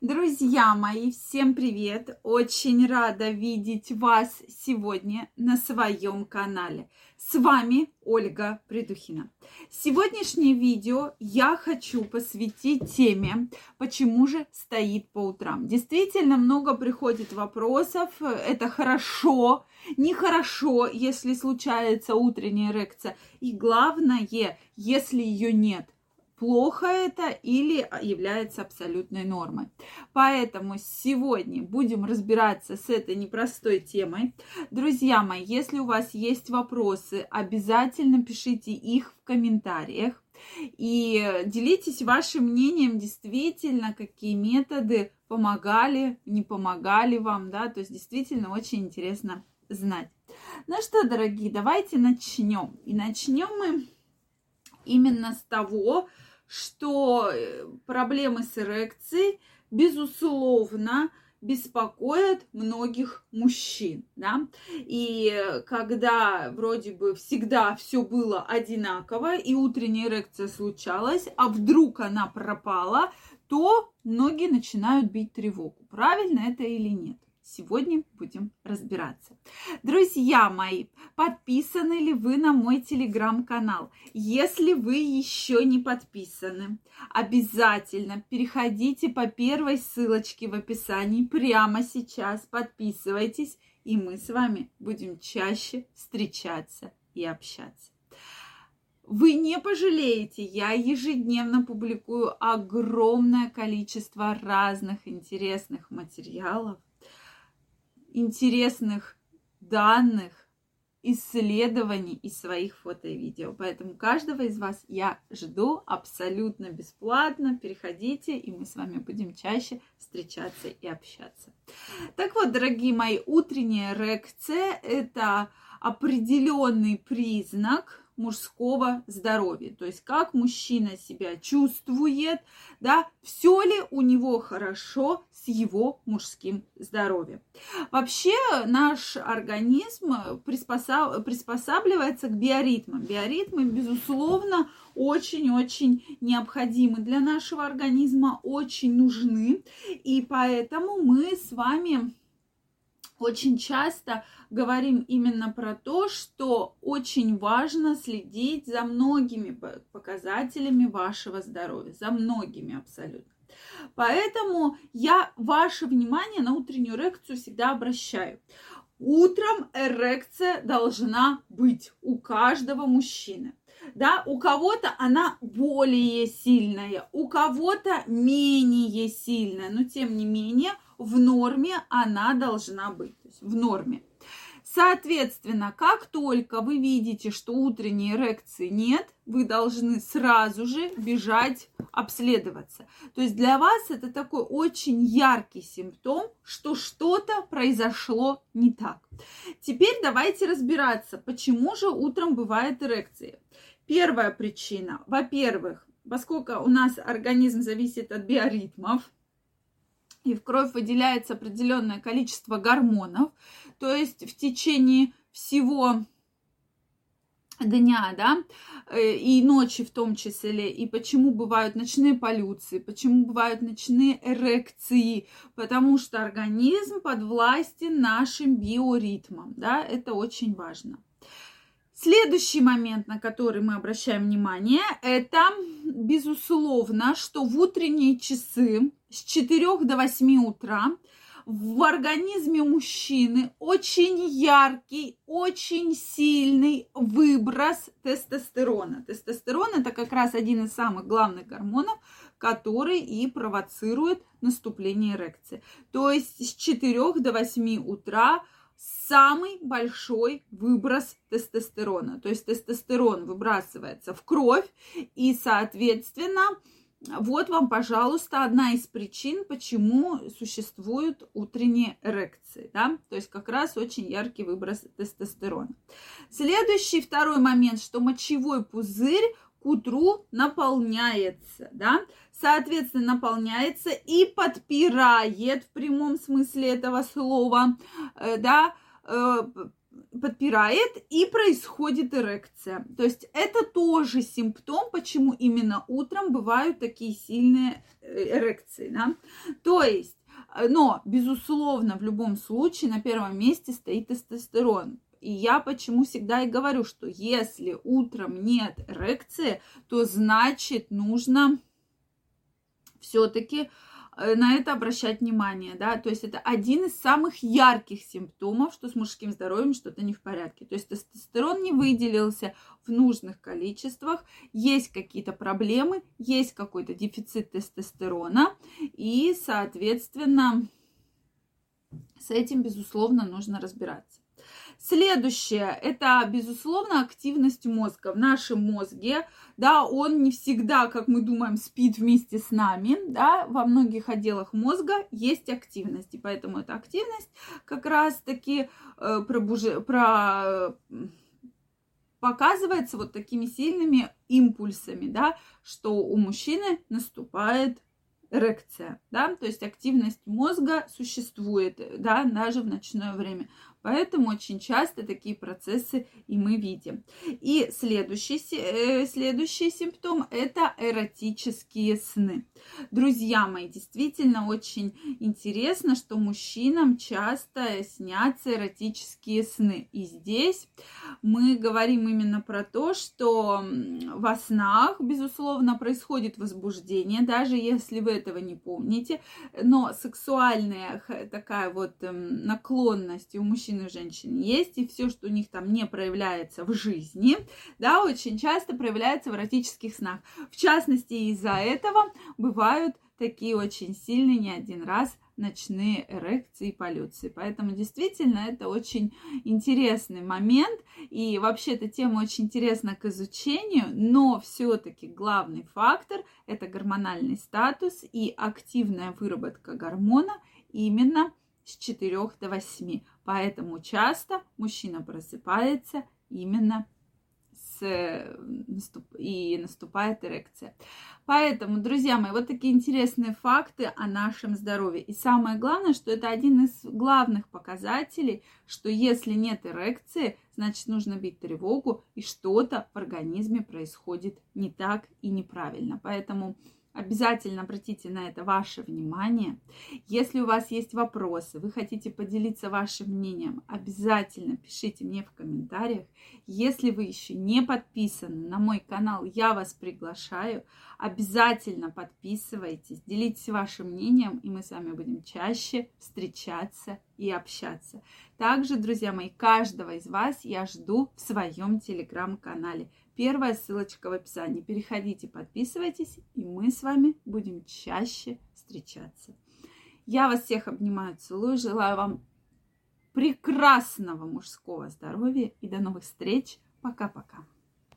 Друзья мои, всем привет! Очень рада видеть вас сегодня на своем канале. С вами Ольга Придухина. Сегодняшнее видео я хочу посвятить теме, почему же стоит по утрам. Действительно много приходит вопросов. Это хорошо, нехорошо, если случается утренняя эрекция. И главное, если ее нет плохо это или является абсолютной нормой. Поэтому сегодня будем разбираться с этой непростой темой. Друзья мои, если у вас есть вопросы, обязательно пишите их в комментариях. И делитесь вашим мнением, действительно, какие методы помогали, не помогали вам, да, то есть действительно очень интересно знать. Ну что, дорогие, давайте начнем. И начнем мы именно с того, что э, проблемы с эрекцией, безусловно, беспокоят многих мужчин, да, и когда вроде бы всегда все было одинаково, и утренняя эрекция случалась, а вдруг она пропала, то многие начинают бить тревогу, правильно это или нет. Сегодня будем разбираться. Друзья мои, подписаны ли вы на мой телеграм-канал? Если вы еще не подписаны, обязательно переходите по первой ссылочке в описании прямо сейчас, подписывайтесь, и мы с вами будем чаще встречаться и общаться. Вы не пожалеете, я ежедневно публикую огромное количество разных интересных материалов интересных данных, исследований из своих фото и видео. Поэтому каждого из вас я жду абсолютно бесплатно. Переходите, и мы с вами будем чаще встречаться и общаться. Так вот, дорогие мои, утренняя эрекция – это определенный признак мужского здоровья. То есть как мужчина себя чувствует, да, все ли у него хорошо с его мужским здоровьем. Вообще наш организм приспосаб... приспосабливается к биоритмам. Биоритмы, безусловно, очень-очень необходимы для нашего организма, очень нужны. И поэтому мы с вами очень часто говорим именно про то, что очень важно следить за многими показателями вашего здоровья, за многими абсолютно. Поэтому я ваше внимание на утреннюю эрекцию всегда обращаю. Утром эрекция должна быть у каждого мужчины. Да, у кого-то она более сильная, у кого-то менее сильная, но тем не менее – в норме она должна быть, то есть в норме. Соответственно, как только вы видите, что утренней эрекции нет, вы должны сразу же бежать обследоваться. То есть для вас это такой очень яркий симптом, что что-то произошло не так. Теперь давайте разбираться, почему же утром бывает эрекция. Первая причина. Во-первых, поскольку у нас организм зависит от биоритмов, и в кровь выделяется определенное количество гормонов, то есть в течение всего дня, да, э, и ночи в том числе, и почему бывают ночные полюции, почему бывают ночные эрекции, потому что организм подвластен нашим биоритмам, да, это очень важно. Следующий момент, на который мы обращаем внимание, это, безусловно, что в утренние часы с 4 до 8 утра в организме мужчины очень яркий, очень сильный выброс тестостерона. Тестостерон это как раз один из самых главных гормонов, который и провоцирует наступление эрекции. То есть с 4 до 8 утра самый большой выброс тестостерона. То есть тестостерон выбрасывается в кровь, и, соответственно, вот вам, пожалуйста, одна из причин, почему существуют утренние эрекции. Да? То есть как раз очень яркий выброс тестостерона. Следующий, второй момент, что мочевой пузырь к утру наполняется, да, соответственно, наполняется и подпирает в прямом смысле этого слова, э, да, э, подпирает и происходит эрекция. То есть это тоже симптом, почему именно утром бывают такие сильные э, эрекции. Да? То есть, но, безусловно, в любом случае на первом месте стоит тестостерон. И я почему всегда и говорю, что если утром нет эрекции, то значит нужно все-таки Э, на это обращать внимание, да, то есть это один из самых ярких симптомов, что с мужским здоровьем что-то не в порядке, то есть тестостерон не выделился в нужных количествах, есть какие-то проблемы, есть какой-то дефицит тестостерона, и, соответственно, с этим, безусловно, нужно разбираться. Следующее – это, безусловно, активность мозга. В нашем мозге, да, он не всегда, как мы думаем, спит вместе с нами, да, во многих отделах мозга есть активность, и поэтому эта активность как раз-таки э, пробуж... про показывается вот такими сильными импульсами, да, что у мужчины наступает эрекция, да, то есть активность мозга существует, да, даже в ночное время. Поэтому очень часто такие процессы и мы видим. И следующий, э, следующий симптом – это эротические сны. Друзья мои, действительно очень интересно, что мужчинам часто снятся эротические сны. И здесь мы говорим именно про то, что во снах, безусловно, происходит возбуждение, даже если вы этого не помните, но сексуальная такая вот эм, наклонность у мужчин мужчин и женщин есть, и все, что у них там не проявляется в жизни, да, очень часто проявляется в эротических снах. В частности, из-за этого бывают такие очень сильные, не один раз, ночные эрекции и полюции. Поэтому действительно это очень интересный момент. И вообще эта тема очень интересна к изучению, но все-таки главный фактор это гормональный статус и активная выработка гормона именно с 4 до 8. Поэтому часто мужчина просыпается именно с, и наступает эрекция. Поэтому, друзья мои, вот такие интересные факты о нашем здоровье. И самое главное, что это один из главных показателей, что если нет эрекции, значит нужно бить тревогу, и что-то в организме происходит не так и неправильно. Поэтому Обязательно обратите на это ваше внимание. Если у вас есть вопросы, вы хотите поделиться вашим мнением, обязательно пишите мне в комментариях. Если вы еще не подписаны на мой канал, я вас приглашаю. Обязательно подписывайтесь, делитесь вашим мнением, и мы с вами будем чаще встречаться и общаться. Также, друзья мои, каждого из вас я жду в своем телеграм-канале. Первая ссылочка в описании. Переходите, подписывайтесь, и мы с вами будем чаще встречаться. Я вас всех обнимаю, целую, желаю вам прекрасного мужского здоровья и до новых встреч. Пока-пока.